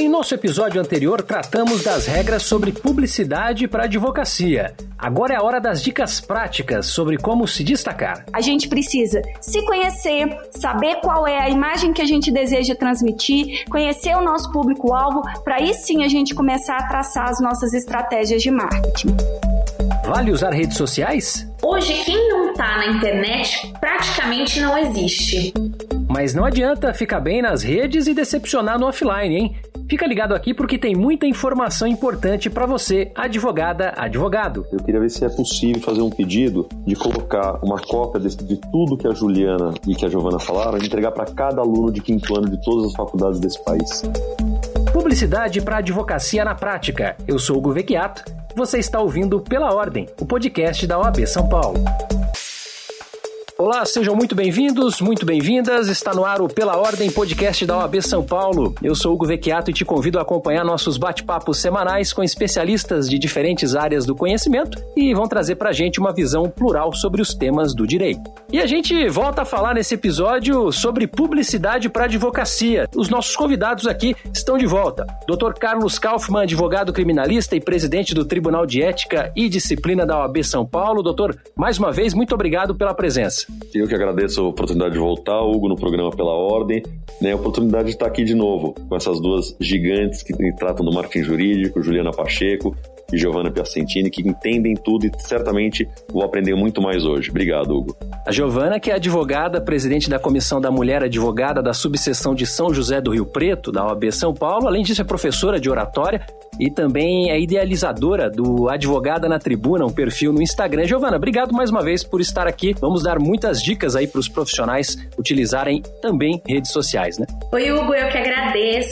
Em nosso episódio anterior, tratamos das regras sobre publicidade para advocacia. Agora é a hora das dicas práticas sobre como se destacar. A gente precisa se conhecer, saber qual é a imagem que a gente deseja transmitir, conhecer o nosso público-alvo, para aí sim a gente começar a traçar as nossas estratégias de marketing. Vale usar redes sociais? Hoje, quem não está na internet praticamente não existe. Mas não adianta ficar bem nas redes e decepcionar no offline, hein? Fica ligado aqui porque tem muita informação importante para você, advogada, advogado. Eu queria ver se é possível fazer um pedido de colocar uma cópia de, de tudo que a Juliana e que a Giovana falaram e entregar para cada aluno de quinto ano de todas as faculdades desse país. Publicidade para advocacia na prática. Eu sou o Guvecchiato. Você está ouvindo Pela Ordem, o podcast da OAB São Paulo. Olá, sejam muito bem-vindos, muito bem-vindas. Está no ar o Pela Ordem podcast da OAB São Paulo. Eu sou Hugo Vecchiato e te convido a acompanhar nossos bate-papos semanais com especialistas de diferentes áreas do conhecimento e vão trazer pra gente uma visão plural sobre os temas do direito. E a gente volta a falar nesse episódio sobre publicidade para advocacia. Os nossos convidados aqui estão de volta. Dr. Carlos Kaufmann, advogado criminalista e presidente do Tribunal de Ética e Disciplina da OAB São Paulo. Doutor, mais uma vez, muito obrigado pela presença. Eu que agradeço a oportunidade de voltar, Hugo, no programa Pela Ordem, né, a oportunidade de estar aqui de novo com essas duas gigantes que tratam do marketing jurídico, Juliana Pacheco e Giovanna Piacentini, que entendem tudo e certamente vou aprender muito mais hoje. Obrigado, Hugo. A Giovana, que é advogada, presidente da Comissão da Mulher Advogada da Subseção de São José do Rio Preto, da OAB São Paulo, além disso é professora de oratória e também é idealizadora do Advogada na Tribuna, um perfil no Instagram. Giovana, obrigado mais uma vez por estar aqui. Vamos dar muitas dicas aí para os profissionais utilizarem também redes sociais, né? Oi, Hugo, eu que agradeço.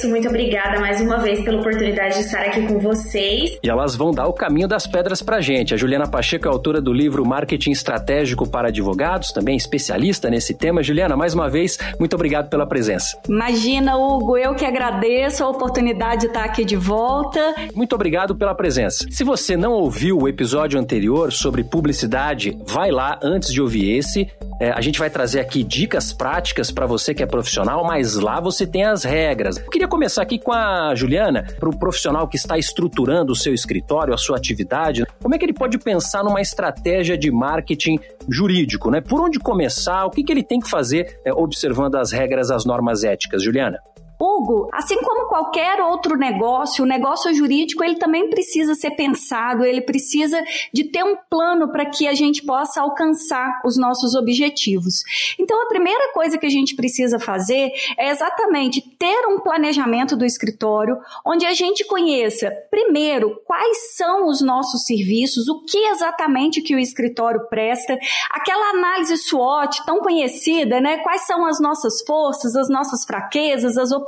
Muito obrigada mais uma vez pela oportunidade de estar aqui com vocês. E elas vão dar o caminho das pedras para a gente. A Juliana Pacheco é autora do livro Marketing Estratégico para Advogados, também especialista nesse tema. Juliana, mais uma vez, muito obrigado pela presença. Imagina, Hugo, eu que agradeço a oportunidade de estar aqui de volta muito obrigado pela presença. Se você não ouviu o episódio anterior sobre publicidade, vai lá antes de ouvir esse. É, a gente vai trazer aqui dicas práticas para você que é profissional, mas lá você tem as regras. Eu queria começar aqui com a Juliana, para o profissional que está estruturando o seu escritório, a sua atividade. Como é que ele pode pensar numa estratégia de marketing jurídico? Né? Por onde começar? O que, que ele tem que fazer é, observando as regras, as normas éticas, Juliana? Hugo, assim como qualquer outro negócio, o negócio jurídico ele também precisa ser pensado, ele precisa de ter um plano para que a gente possa alcançar os nossos objetivos. Então, a primeira coisa que a gente precisa fazer é exatamente ter um planejamento do escritório, onde a gente conheça, primeiro, quais são os nossos serviços, o que exatamente que o escritório presta, aquela análise SWOT tão conhecida, né? Quais são as nossas forças, as nossas fraquezas, as oportunidades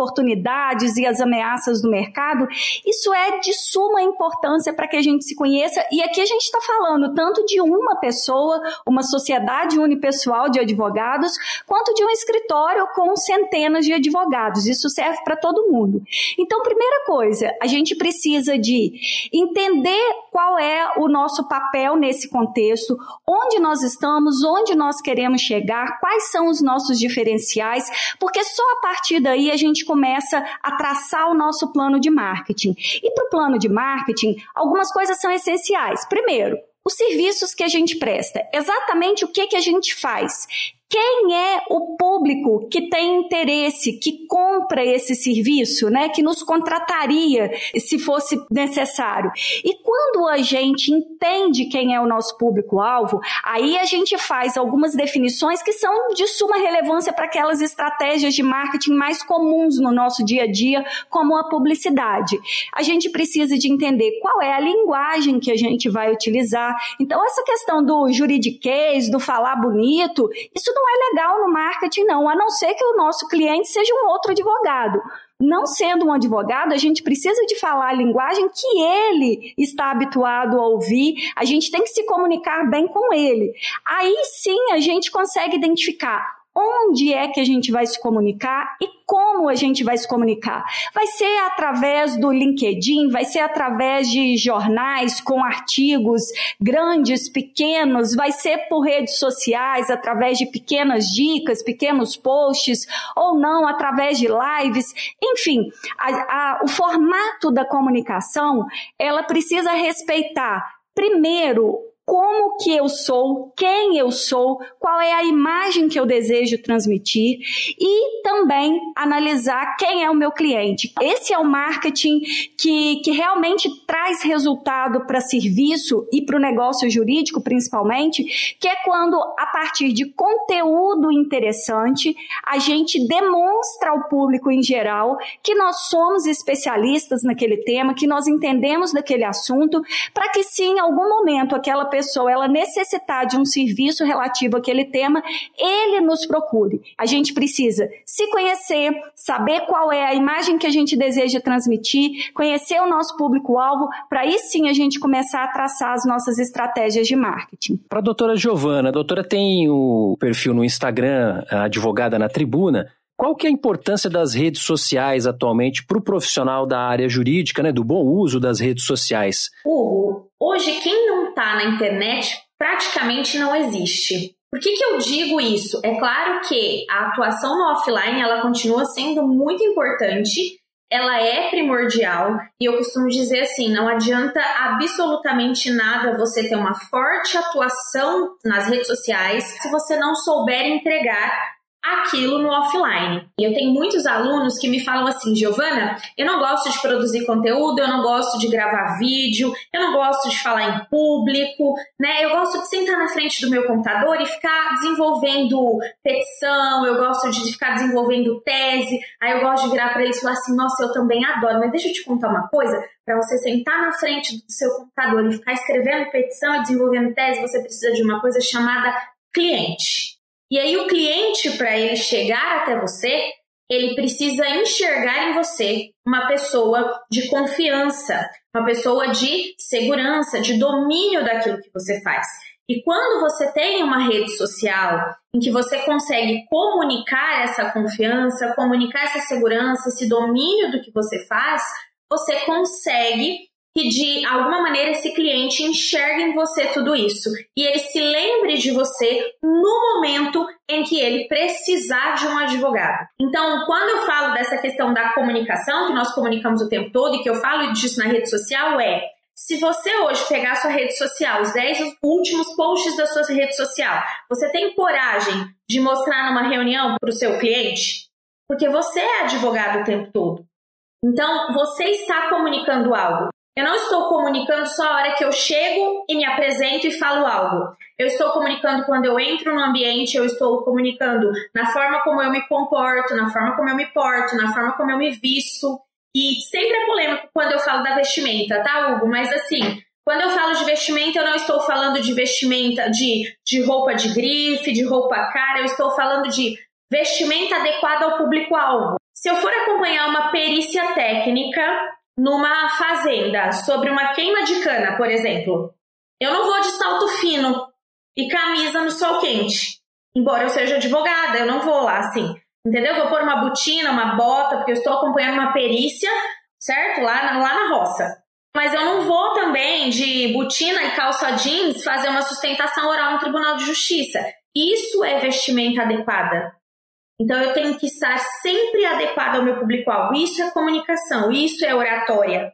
e as ameaças do mercado, isso é de suma importância para que a gente se conheça. E aqui a gente está falando tanto de uma pessoa, uma sociedade unipessoal de advogados, quanto de um escritório com centenas de advogados. Isso serve para todo mundo. Então, primeira coisa, a gente precisa de entender qual é o nosso papel nesse contexto, onde nós estamos, onde nós queremos chegar, quais são os nossos diferenciais, porque só a partir daí a gente começa a traçar o nosso plano de marketing. E para o plano de marketing, algumas coisas são essenciais. Primeiro, os serviços que a gente presta, exatamente o que, que a gente faz, quem é o público que tem interesse, que compra esse serviço, né, que nos contrataria se fosse necessário. E quando a gente entende quem é o nosso público-alvo, aí a gente faz algumas definições que são de suma relevância para aquelas estratégias de marketing mais comuns no nosso dia a dia, como a publicidade. A gente precisa de entender qual é a linguagem que a gente vai utilizar. Então, essa questão do juridiquês, do falar bonito, isso não é legal no marketing, não, a não ser que o nosso cliente seja um outro advogado. Não sendo um advogado, a gente precisa de falar a linguagem que ele está habituado a ouvir, a gente tem que se comunicar bem com ele. Aí sim a gente consegue identificar onde é que a gente vai se comunicar e como a gente vai se comunicar. Vai ser através do LinkedIn, vai ser através de jornais com artigos grandes, pequenos, vai ser por redes sociais, através de pequenas dicas, pequenos posts, ou não, através de lives. Enfim, a, a, o formato da comunicação, ela precisa respeitar primeiro como que eu sou, quem eu sou, qual é a imagem que eu desejo transmitir e também analisar quem é o meu cliente. Esse é o marketing que, que realmente traz resultado para serviço e para o negócio jurídico, principalmente, que é quando, a partir de conteúdo interessante, a gente demonstra ao público em geral que nós somos especialistas naquele tema, que nós entendemos daquele assunto, para que se em algum momento aquela pessoa pessoa ela necessitar de um serviço relativo àquele tema, ele nos procure. A gente precisa se conhecer, saber qual é a imagem que a gente deseja transmitir, conhecer o nosso público-alvo, para aí sim a gente começar a traçar as nossas estratégias de marketing. Para a doutora Giovana, a doutora tem o perfil no Instagram, advogada na tribuna. Qual que é a importância das redes sociais atualmente para o profissional da área jurídica, né, do bom uso das redes sociais? Hugo, hoje quem não está na internet praticamente não existe. Por que, que eu digo isso? É claro que a atuação no offline ela continua sendo muito importante, ela é primordial e eu costumo dizer assim, não adianta absolutamente nada você ter uma forte atuação nas redes sociais se você não souber entregar aquilo no offline. E eu tenho muitos alunos que me falam assim, Giovana, eu não gosto de produzir conteúdo, eu não gosto de gravar vídeo, eu não gosto de falar em público, né? Eu gosto de sentar na frente do meu computador e ficar desenvolvendo petição, eu gosto de ficar desenvolvendo tese, aí eu gosto de virar para eles e falar assim, nossa, eu também adoro, mas deixa eu te contar uma coisa, para você sentar na frente do seu computador e ficar escrevendo petição e desenvolvendo tese, você precisa de uma coisa chamada cliente. E aí o cliente, para ele chegar até você, ele precisa enxergar em você uma pessoa de confiança, uma pessoa de segurança, de domínio daquilo que você faz. E quando você tem uma rede social em que você consegue comunicar essa confiança, comunicar essa segurança, esse domínio do que você faz, você consegue que de alguma maneira esse cliente enxergue em você tudo isso e ele se lembre de você no momento em que ele precisar de um advogado. Então, quando eu falo dessa questão da comunicação, que nós comunicamos o tempo todo e que eu falo disso na rede social, é se você hoje pegar sua rede social, os 10 últimos posts da sua rede social, você tem coragem de mostrar numa reunião para o seu cliente? Porque você é advogado o tempo todo. Então, você está comunicando algo. Eu não estou comunicando só a hora que eu chego e me apresento e falo algo. Eu estou comunicando quando eu entro no ambiente, eu estou comunicando na forma como eu me comporto, na forma como eu me porto, na forma como eu me visto. E sempre é polêmico quando eu falo da vestimenta, tá, Hugo? Mas assim, quando eu falo de vestimenta, eu não estou falando de vestimenta de, de roupa de grife, de roupa cara, eu estou falando de vestimenta adequada ao público-alvo. Se eu for acompanhar uma perícia técnica, numa fazenda sobre uma queima de cana, por exemplo, eu não vou de salto fino e camisa no sol quente. Embora eu seja advogada, eu não vou lá assim. Entendeu? vou pôr uma botina, uma bota, porque eu estou acompanhando uma perícia, certo? Lá na, lá na roça. Mas eu não vou também de botina e calça jeans fazer uma sustentação oral no Tribunal de Justiça. Isso é vestimenta adequada. Então eu tenho que estar sempre adequado ao meu público-alvo. Isso é comunicação, isso é oratória.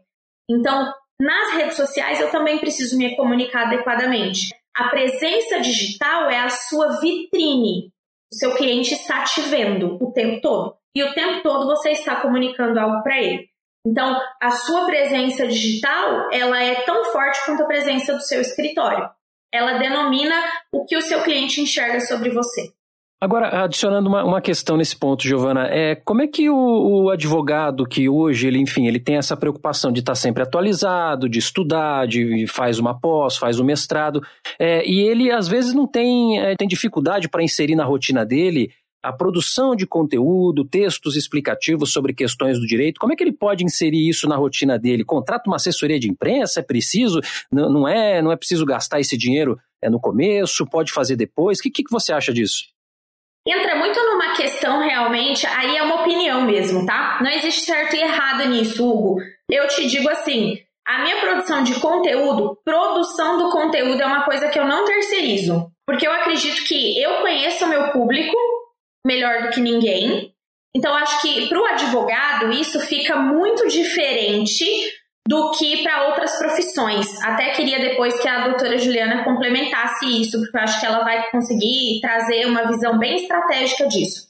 Então, nas redes sociais eu também preciso me comunicar adequadamente. A presença digital é a sua vitrine. O seu cliente está te vendo o tempo todo. E o tempo todo você está comunicando algo para ele. Então, a sua presença digital, ela é tão forte quanto a presença do seu escritório. Ela denomina o que o seu cliente enxerga sobre você. Agora, adicionando uma, uma questão nesse ponto, Giovana, é, como é que o, o, advogado que hoje, ele, enfim, ele tem essa preocupação de estar sempre atualizado, de estudar, de faz uma pós, faz um mestrado, é, e ele às vezes não tem, é, tem dificuldade para inserir na rotina dele a produção de conteúdo, textos explicativos sobre questões do direito, como é que ele pode inserir isso na rotina dele? Contrata uma assessoria de imprensa? É preciso? Não, não é? Não é preciso gastar esse dinheiro é, no começo? Pode fazer depois? O que, que você acha disso? Entra muito numa questão realmente, aí é uma opinião mesmo, tá? Não existe certo e errado nisso, Hugo. Eu te digo assim, a minha produção de conteúdo, produção do conteúdo é uma coisa que eu não terceirizo, porque eu acredito que eu conheço o meu público melhor do que ninguém. Então acho que para o advogado isso fica muito diferente do que para outras profissões. Até queria depois que a doutora Juliana complementasse isso, porque eu acho que ela vai conseguir trazer uma visão bem estratégica disso.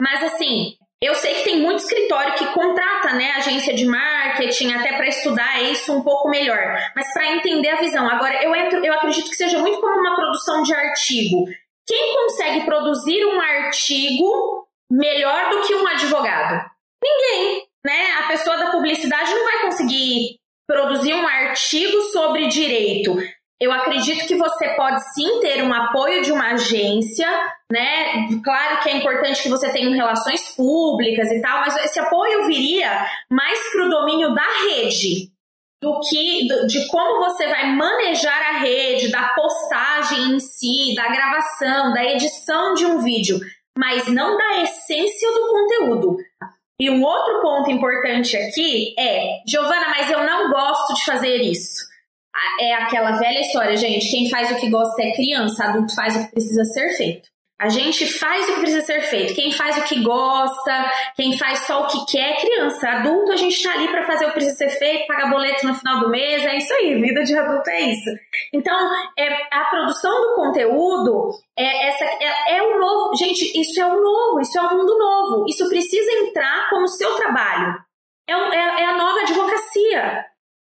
Mas assim, eu sei que tem muito escritório que contrata, né, agência de marketing até para estudar isso um pouco melhor, mas para entender a visão. Agora, eu entro, eu acredito que seja muito como uma produção de artigo. Quem consegue produzir um artigo melhor do que um advogado? Ninguém né? A pessoa da publicidade não vai conseguir produzir um artigo sobre direito. Eu acredito que você pode sim ter um apoio de uma agência, né? Claro que é importante que você tenha relações públicas e tal, mas esse apoio viria mais para o domínio da rede, do que de como você vai manejar a rede, da postagem em si, da gravação, da edição de um vídeo, mas não da essência do conteúdo. E um outro ponto importante aqui é, Giovana, mas eu não gosto de fazer isso. É aquela velha história, gente. Quem faz o que gosta é criança, adulto faz o que precisa ser feito. A gente faz o que precisa ser feito. Quem faz o que gosta, quem faz só o que quer criança. Adulto, a gente tá ali para fazer o que precisa ser feito, pagar boleto no final do mês, é isso aí. Vida de adulto é isso. Então, é, a produção do conteúdo é essa é, é o novo. Gente, isso é o novo, isso é o mundo novo. Isso precisa entrar como seu trabalho. É, é, é a nova advocacia.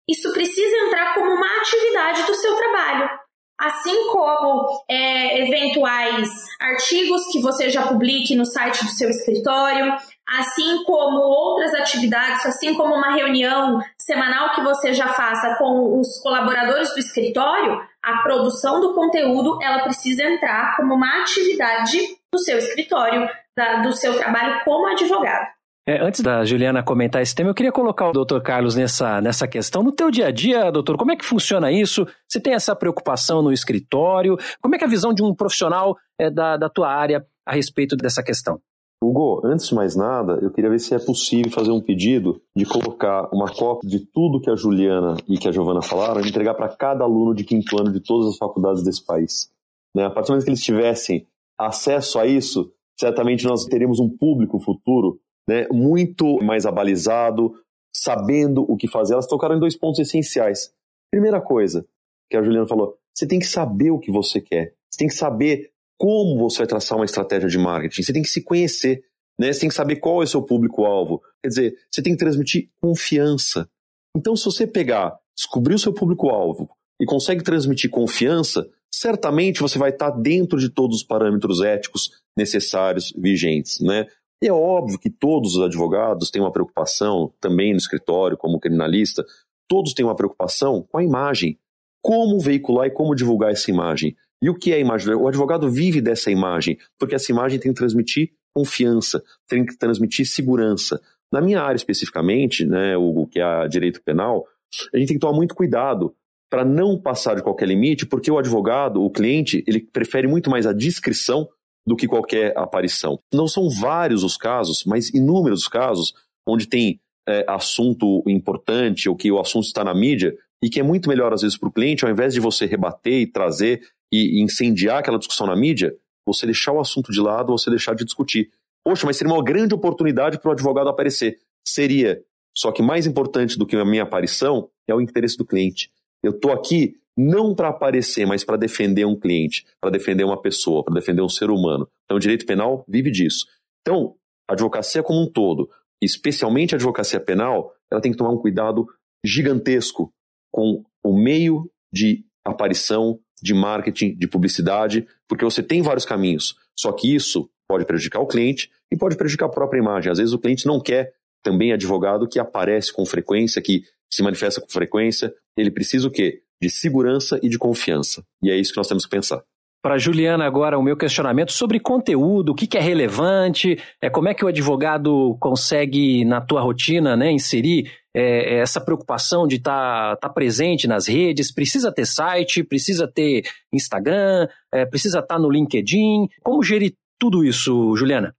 Isso precisa entrar como uma atividade do seu trabalho assim como é, eventuais artigos que você já publique no site do seu escritório, assim como outras atividades, assim como uma reunião semanal que você já faça com os colaboradores do escritório, a produção do conteúdo ela precisa entrar como uma atividade do seu escritório, da, do seu trabalho como advogado. É, antes da Juliana comentar esse tema, eu queria colocar o doutor Carlos nessa, nessa questão. No teu dia a dia, doutor, como é que funciona isso? Você tem essa preocupação no escritório? Como é que é a visão de um profissional é, da, da tua área a respeito dessa questão? Hugo, antes de mais nada, eu queria ver se é possível fazer um pedido de colocar uma cópia de tudo que a Juliana e que a Giovana falaram e entregar para cada aluno de quinto ano de todas as faculdades desse país. Né? A partir do momento que eles tivessem acesso a isso, certamente nós teríamos um público futuro né, muito mais abalizado, sabendo o que fazer. Elas tocaram em dois pontos essenciais. Primeira coisa que a Juliana falou, você tem que saber o que você quer. Você tem que saber como você vai traçar uma estratégia de marketing. Você tem que se conhecer. Né? Você tem que saber qual é o seu público-alvo. Quer dizer, você tem que transmitir confiança. Então, se você pegar, descobrir o seu público-alvo e consegue transmitir confiança, certamente você vai estar dentro de todos os parâmetros éticos necessários, vigentes. Né? E é óbvio que todos os advogados têm uma preocupação, também no escritório, como criminalista, todos têm uma preocupação com a imagem. Como veicular e como divulgar essa imagem? E o que é a imagem? O advogado vive dessa imagem, porque essa imagem tem que transmitir confiança, tem que transmitir segurança. Na minha área especificamente, né, o que é a direito penal, a gente tem que tomar muito cuidado para não passar de qualquer limite, porque o advogado, o cliente, ele prefere muito mais a discrição do que qualquer aparição. Não são vários os casos, mas inúmeros os casos onde tem é, assunto importante ou que o assunto está na mídia e que é muito melhor às vezes para o cliente, ao invés de você rebater e trazer e, e incendiar aquela discussão na mídia, você deixar o assunto de lado, você deixar de discutir. Poxa, mas seria uma grande oportunidade para o advogado aparecer. Seria. Só que mais importante do que a minha aparição é o interesse do cliente. Eu estou aqui não para aparecer, mas para defender um cliente, para defender uma pessoa, para defender um ser humano. Então, o direito penal vive disso. Então, a advocacia como um todo, especialmente a advocacia penal, ela tem que tomar um cuidado gigantesco com o meio de aparição, de marketing, de publicidade, porque você tem vários caminhos. Só que isso pode prejudicar o cliente e pode prejudicar a própria imagem. Às vezes o cliente não quer também advogado que aparece com frequência, que se manifesta com frequência. Ele precisa o quê? De segurança e de confiança. E é isso que nós temos que pensar. Para Juliana, agora o meu questionamento sobre conteúdo, o que, que, é relevante, é como é que o advogado consegue, na tua rotina, né, inserir é, essa preocupação de estar tá, tá presente nas redes, precisa ter site, precisa ter Instagram, é, precisa estar tá no LinkedIn, como gerir tudo isso, Juliana?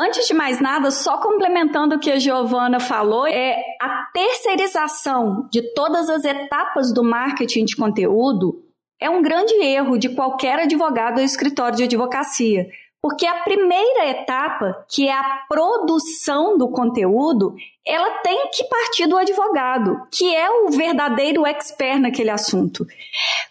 Antes de mais nada, só complementando o que a Giovana falou, é a terceirização de todas as etapas do marketing de conteúdo é um grande erro de qualquer advogado ou escritório de advocacia. Porque a primeira etapa, que é a produção do conteúdo, ela tem que partir do advogado, que é o verdadeiro expert naquele assunto.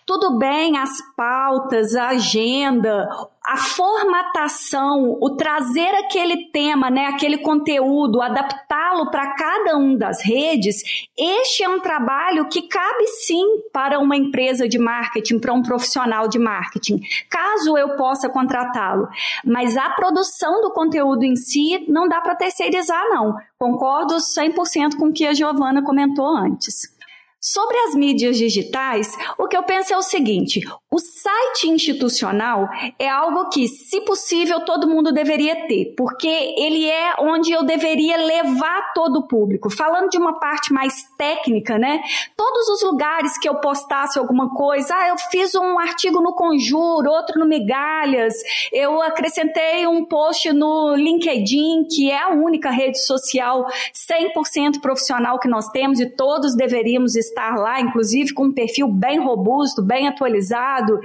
Tudo bem, as pautas, a agenda, a formatação, o trazer aquele tema, né, aquele conteúdo, adaptá-lo para cada um das redes, este é um trabalho que cabe sim para uma empresa de marketing, para um profissional de marketing, caso eu possa contratá-lo. Mas a produção do conteúdo em si não dá para terceirizar, não. Concordo 100% com o que a Giovana comentou antes. Sobre as mídias digitais, o que eu penso é o seguinte: o site institucional é algo que, se possível, todo mundo deveria ter, porque ele é onde eu deveria levar todo o público. Falando de uma parte mais técnica, né? Todos os lugares que eu postasse alguma coisa, ah, eu fiz um artigo no Conjuro, outro no Migalhas, eu acrescentei um post no LinkedIn, que é a única rede social 100% profissional que nós temos e todos deveríamos estar estar lá, inclusive com um perfil bem robusto, bem atualizado.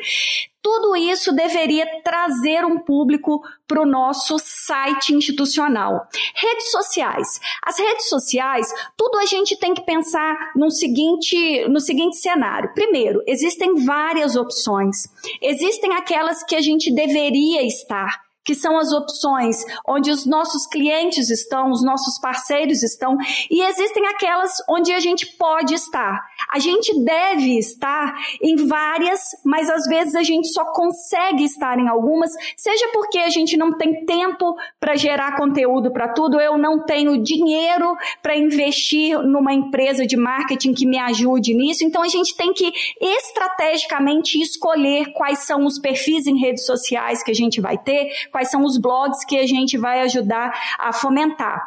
Tudo isso deveria trazer um público para o nosso site institucional. Redes sociais. As redes sociais, tudo a gente tem que pensar no seguinte, no seguinte cenário. Primeiro, existem várias opções. Existem aquelas que a gente deveria estar que são as opções onde os nossos clientes estão, os nossos parceiros estão, e existem aquelas onde a gente pode estar. A gente deve estar em várias, mas às vezes a gente só consegue estar em algumas, seja porque a gente não tem tempo para gerar conteúdo para tudo, eu não tenho dinheiro para investir numa empresa de marketing que me ajude nisso, então a gente tem que estrategicamente escolher quais são os perfis em redes sociais que a gente vai ter, quais são os blogs que a gente vai ajudar a fomentar.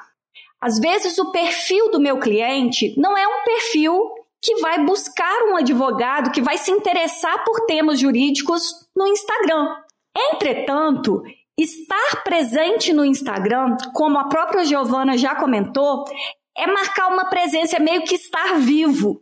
Às vezes, o perfil do meu cliente não é um perfil que vai buscar um advogado que vai se interessar por temas jurídicos no Instagram. Entretanto, estar presente no Instagram, como a própria Giovana já comentou, é marcar uma presença, é meio que estar vivo.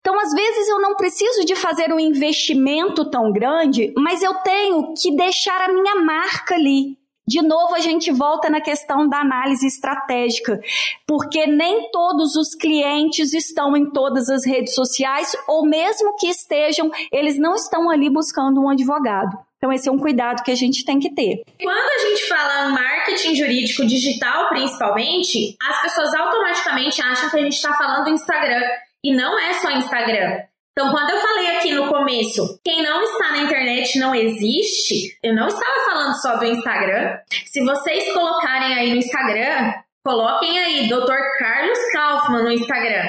Então, às vezes, eu não preciso de fazer um investimento tão grande, mas eu tenho que deixar a minha marca ali. De novo, a gente volta na questão da análise estratégica, porque nem todos os clientes estão em todas as redes sociais, ou mesmo que estejam, eles não estão ali buscando um advogado. Então, esse é um cuidado que a gente tem que ter. Quando a gente fala marketing jurídico digital, principalmente, as pessoas automaticamente acham que a gente está falando do Instagram. E não é só Instagram. Então, quando eu falei aqui no começo, quem não está na internet não existe, eu não estava falando só do Instagram. Se vocês colocarem aí no Instagram, coloquem aí Dr. Carlos Kaufman no Instagram.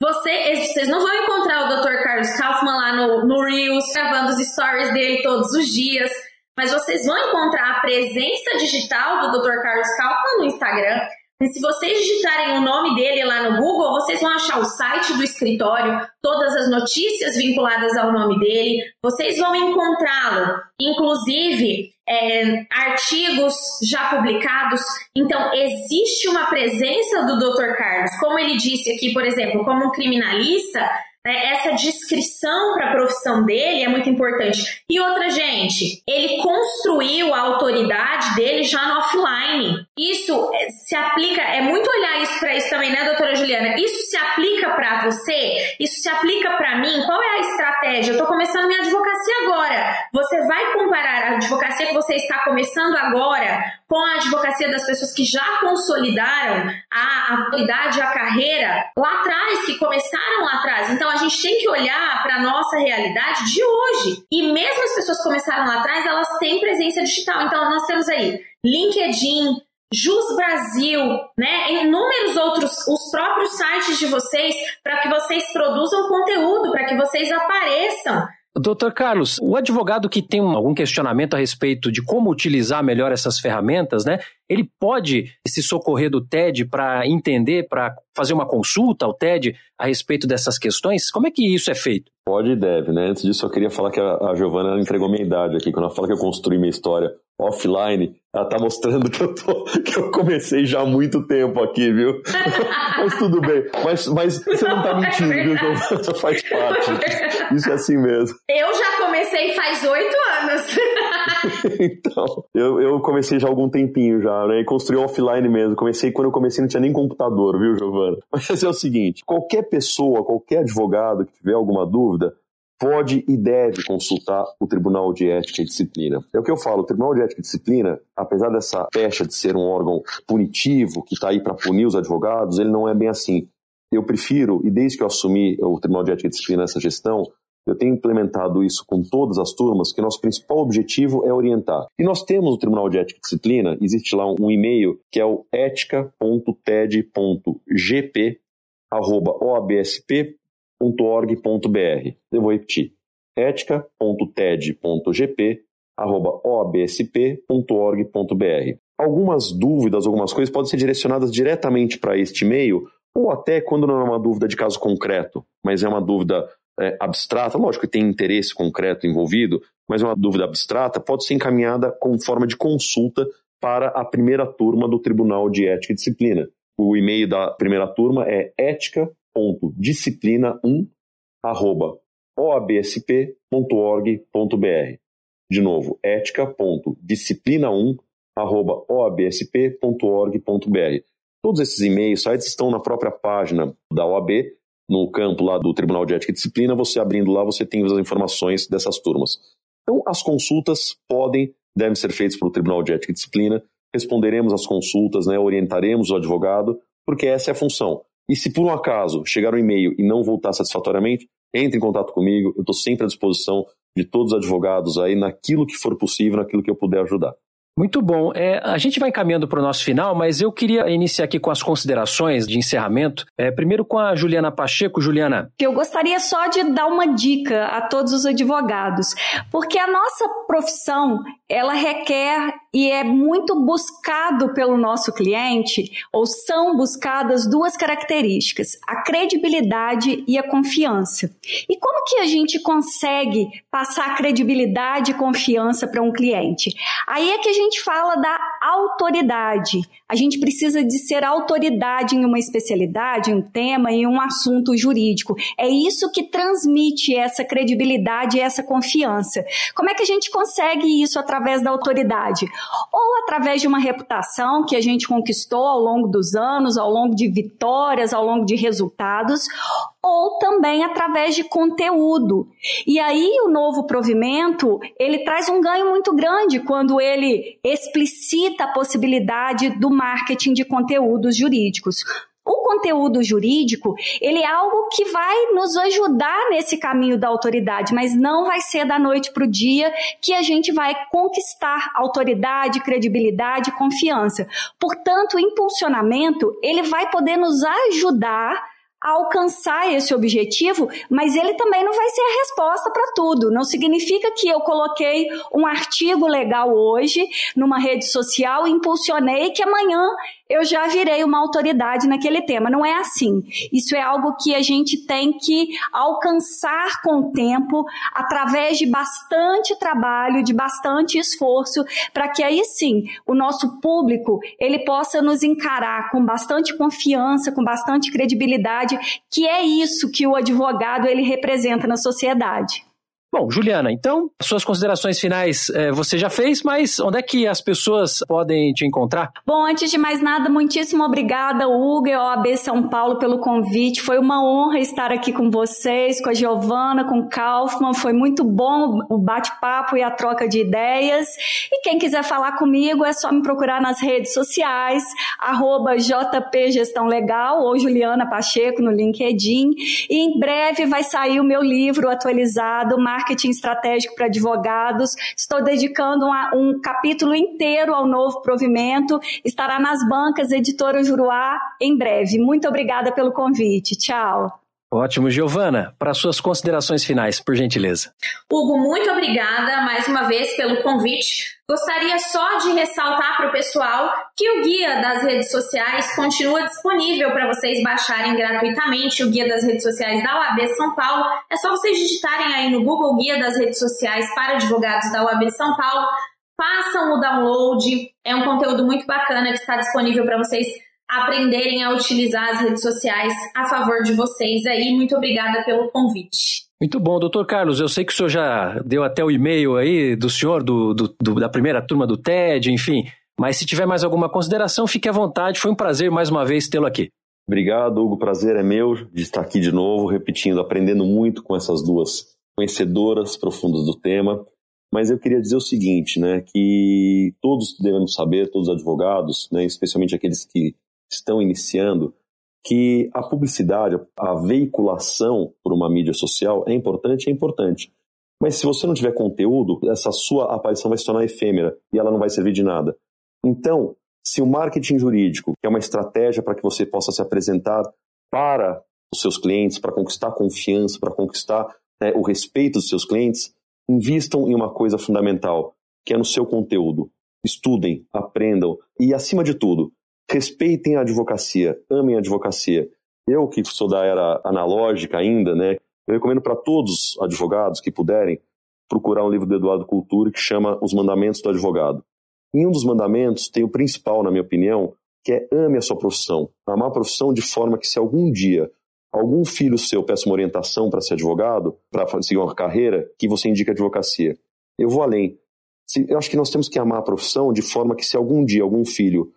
Você, vocês não vão encontrar o Dr. Carlos Kaufman lá no, no Reels, gravando os stories dele todos os dias, mas vocês vão encontrar a presença digital do Dr. Carlos Kaufman no Instagram. E se vocês digitarem o nome dele lá no Google, vocês vão achar o site do escritório, todas as notícias vinculadas ao nome dele, vocês vão encontrá-lo, inclusive é, artigos já publicados. Então, existe uma presença do Dr. Carlos, como ele disse aqui, por exemplo, como um criminalista, né, essa descrição para a profissão dele é muito importante. E outra, gente, ele construiu a autoridade dele já no offline. Isso é, se aplica, é muito olhar isso para isso também, né, doutora Juliana? Isso se aplica para você? Isso se aplica para mim? Qual é a estratégia? Eu estou começando minha advocacia agora. Você vai comparar a advocacia que você está começando agora com a advocacia das pessoas que já consolidaram a autoridade, a carreira lá atrás, que começaram lá atrás. Então a gente tem que olhar para a nossa realidade de hoje. E mesmo as pessoas que começaram lá atrás, elas têm presença digital. Então nós temos aí LinkedIn, Jus Brasil, né? Inúmeros outros, os próprios sites de vocês, para que vocês produzam conteúdo, para que vocês apareçam. Doutor Carlos, o advogado que tem algum questionamento a respeito de como utilizar melhor essas ferramentas, né? Ele pode se socorrer do TED para entender, para fazer uma consulta ao TED a respeito dessas questões? Como é que isso é feito? Pode e deve, né? Antes disso, eu queria falar que a, a Giovana entregou minha idade aqui. Quando ela fala que eu construí minha história offline, ela tá mostrando que eu, tô, que eu comecei já há muito tempo aqui, viu? mas tudo bem. Mas, mas você não tá mentindo, viu, Giovana? Faz parte. Isso é assim mesmo. Eu já comecei faz oito anos. então, eu, eu comecei já há algum tempinho já, né? E construí offline mesmo. Comecei quando eu comecei não tinha nem computador, viu, Giovana? Mas é o seguinte, qualquer pessoa, qualquer advogado que tiver alguma dúvida, pode e deve consultar o Tribunal de Ética e Disciplina. É o que eu falo, o Tribunal de Ética e Disciplina, apesar dessa pecha de ser um órgão punitivo, que está aí para punir os advogados, ele não é bem assim. Eu prefiro, e desde que eu assumi o Tribunal de Ética e Disciplina nessa gestão, eu tenho implementado isso com todas as turmas, que nosso principal objetivo é orientar. E nós temos o Tribunal de Ética e Disciplina, existe lá um e-mail que é o ética.ted.gp.obsp.org.br. Eu vou repetir. ética.ted.gp.obsp.org.br. Algumas dúvidas, algumas coisas podem ser direcionadas diretamente para este e-mail, ou até quando não é uma dúvida de caso concreto, mas é uma dúvida é, abstrata, lógico que tem interesse concreto envolvido, mas uma dúvida abstrata pode ser encaminhada como forma de consulta para a primeira turma do Tribunal de Ética e Disciplina. O e-mail da primeira turma é ética.disciplina1@oabsp.org.br. De novo, ética.disciplina1@oabsp.org.br. Todos esses e-mails, sites estão na própria página da OAB no campo lá do Tribunal de Ética e Disciplina, você abrindo lá, você tem as informações dessas turmas. Então, as consultas podem, devem ser feitas pelo Tribunal de Ética e Disciplina, responderemos às consultas, né, orientaremos o advogado, porque essa é a função. E se por um acaso chegar um e-mail e não voltar satisfatoriamente, entre em contato comigo, eu estou sempre à disposição de todos os advogados aí naquilo que for possível, naquilo que eu puder ajudar. Muito bom. É, a gente vai encaminhando para o nosso final, mas eu queria iniciar aqui com as considerações de encerramento. É, primeiro com a Juliana Pacheco. Juliana. Eu gostaria só de dar uma dica a todos os advogados, porque a nossa profissão ela requer e é muito buscado pelo nosso cliente, ou são buscadas duas características: a credibilidade e a confiança. E como que a gente consegue passar credibilidade e confiança para um cliente? Aí é que a gente gente fala da autoridade, a gente precisa de ser autoridade em uma especialidade, em um tema, em um assunto jurídico. É isso que transmite essa credibilidade essa confiança. Como é que a gente consegue isso através da autoridade? Ou através de uma reputação que a gente conquistou ao longo dos anos, ao longo de vitórias, ao longo de resultados, ou também através de conteúdo. E aí o novo provimento, ele traz um ganho muito grande quando ele explicita a possibilidade do marketing de conteúdos jurídicos. O conteúdo jurídico, ele é algo que vai nos ajudar nesse caminho da autoridade, mas não vai ser da noite para o dia que a gente vai conquistar autoridade, credibilidade, confiança. Portanto, o impulsionamento, ele vai poder nos ajudar alcançar esse objetivo, mas ele também não vai ser a resposta para tudo. Não significa que eu coloquei um artigo legal hoje numa rede social e impulsionei que amanhã eu já virei uma autoridade naquele tema. Não é assim. Isso é algo que a gente tem que alcançar com o tempo, através de bastante trabalho, de bastante esforço, para que aí sim o nosso público ele possa nos encarar com bastante confiança, com bastante credibilidade, que é isso que o advogado ele representa na sociedade. Bom, Juliana, então, suas considerações finais é, você já fez, mas onde é que as pessoas podem te encontrar? Bom, antes de mais nada, muitíssimo obrigada, Hugo e OAB São Paulo, pelo convite. Foi uma honra estar aqui com vocês, com a Giovana, com o Kaufman. Foi muito bom o bate-papo e a troca de ideias. E quem quiser falar comigo é só me procurar nas redes sociais, arroba ou Juliana Pacheco no LinkedIn. E em breve vai sair o meu livro atualizado, marketing estratégico para advogados. Estou dedicando um, um capítulo inteiro ao novo provimento. Estará nas bancas Editora Juruá em breve. Muito obrigada pelo convite. Tchau. Ótimo, Giovana. Para suas considerações finais, por gentileza. Hugo, muito obrigada mais uma vez pelo convite. Gostaria só de ressaltar para o pessoal que o guia das redes sociais continua disponível para vocês baixarem gratuitamente. O guia das redes sociais da UAB São Paulo. É só vocês digitarem aí no Google Guia das redes sociais para advogados da UAB São Paulo. Façam o download. É um conteúdo muito bacana que está disponível para vocês aprenderem a utilizar as redes sociais a favor de vocês aí. Muito obrigada pelo convite. Muito bom, doutor Carlos. Eu sei que o senhor já deu até o e-mail aí do senhor, do, do, do, da primeira turma do TED, enfim. Mas se tiver mais alguma consideração, fique à vontade. Foi um prazer mais uma vez tê-lo aqui. Obrigado, Hugo. Prazer é meu de estar aqui de novo, repetindo, aprendendo muito com essas duas conhecedoras profundas do tema. Mas eu queria dizer o seguinte, né, que todos devemos saber, todos os advogados, né, especialmente aqueles que estão iniciando, que a publicidade, a veiculação por uma mídia social é importante, é importante. Mas se você não tiver conteúdo, essa sua aparição vai se tornar efêmera e ela não vai servir de nada. Então, se o marketing jurídico, que é uma estratégia para que você possa se apresentar para os seus clientes, para conquistar confiança, para conquistar né, o respeito dos seus clientes, invistam em uma coisa fundamental, que é no seu conteúdo. Estudem, aprendam e, acima de tudo, respeitem a advocacia, amem a advocacia. Eu, que sou da era analógica ainda, né, eu recomendo para todos os advogados que puderem procurar um livro do Eduardo Cultura que chama Os Mandamentos do Advogado. Em um dos mandamentos tem o principal, na minha opinião, que é ame a sua profissão. Amar a profissão de forma que se algum dia algum filho seu peça uma orientação para ser advogado, para seguir uma carreira, que você indica advocacia. Eu vou além. Eu acho que nós temos que amar a profissão de forma que se algum dia algum filho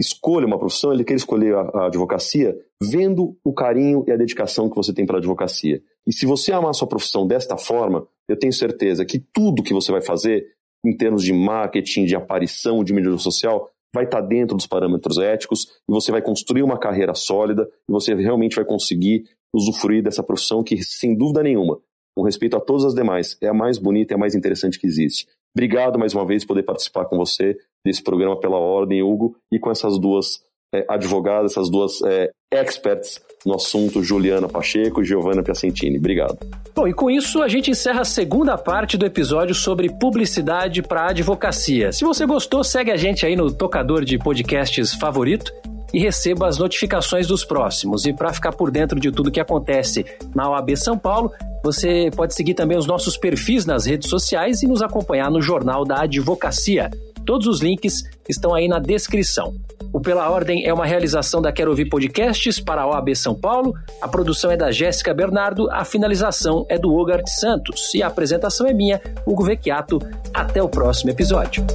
escolha uma profissão, ele quer escolher a, a, advocacia vendo o carinho e a dedicação que você tem para a advocacia. E se você amar a sua profissão desta forma, eu tenho certeza que tudo que você vai fazer em termos de marketing, de aparição, de mídia social, vai estar dentro dos parâmetros éticos e você vai construir uma carreira sólida e você realmente vai conseguir usufruir dessa profissão que, sem dúvida nenhuma, com respeito a todas as demais, é a mais bonita e a mais interessante que existe. Obrigado mais uma vez por poder participar com você desse programa pela Ordem, Hugo, e com essas duas é, advogadas, essas duas é, experts no assunto, Juliana Pacheco e Giovanna Piacentini. Obrigado. Bom, e com isso a gente encerra a segunda parte do episódio sobre publicidade para advocacia. Se você gostou, segue a gente aí no tocador de podcasts favorito e receba as notificações dos próximos. E para ficar por dentro de tudo que acontece na OAB São Paulo, você pode seguir também os nossos perfis nas redes sociais e nos acompanhar no Jornal da Advocacia. Todos os links estão aí na descrição. O Pela Ordem é uma realização da Quero Ouvir Podcasts para a OAB São Paulo. A produção é da Jéssica Bernardo, a finalização é do Ogart Santos e a apresentação é minha, Hugo Vecchiato. Até o próximo episódio.